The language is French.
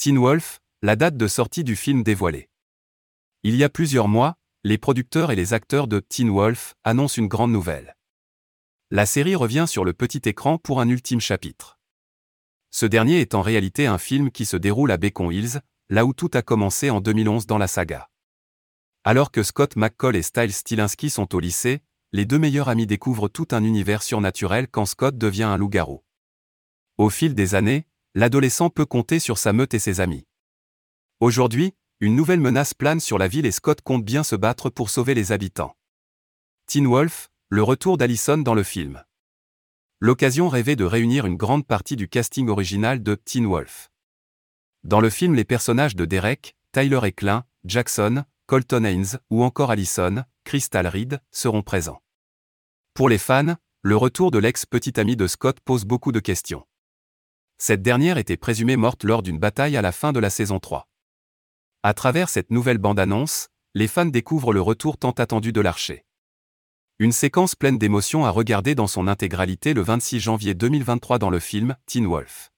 Teen Wolf, la date de sortie du film dévoilée. Il y a plusieurs mois, les producteurs et les acteurs de Teen Wolf annoncent une grande nouvelle. La série revient sur le petit écran pour un ultime chapitre. Ce dernier est en réalité un film qui se déroule à Bacon Hills, là où tout a commencé en 2011 dans la saga. Alors que Scott McCall et Styles Stilinski sont au lycée, les deux meilleurs amis découvrent tout un univers surnaturel quand Scott devient un loup-garou. Au fil des années, l'adolescent peut compter sur sa meute et ses amis. Aujourd'hui, une nouvelle menace plane sur la ville et Scott compte bien se battre pour sauver les habitants. Teen Wolf, le retour d'Allison dans le film. L'occasion rêvée de réunir une grande partie du casting original de Teen Wolf. Dans le film, les personnages de Derek, Tyler Eklund, Jackson, Colton Haynes ou encore Allison, Crystal Reed seront présents. Pour les fans, le retour de l'ex-petite amie de Scott pose beaucoup de questions. Cette dernière était présumée morte lors d'une bataille à la fin de la saison 3. À travers cette nouvelle bande-annonce, les fans découvrent le retour tant attendu de l'archer. Une séquence pleine d'émotions à regarder dans son intégralité le 26 janvier 2023 dans le film Teen Wolf.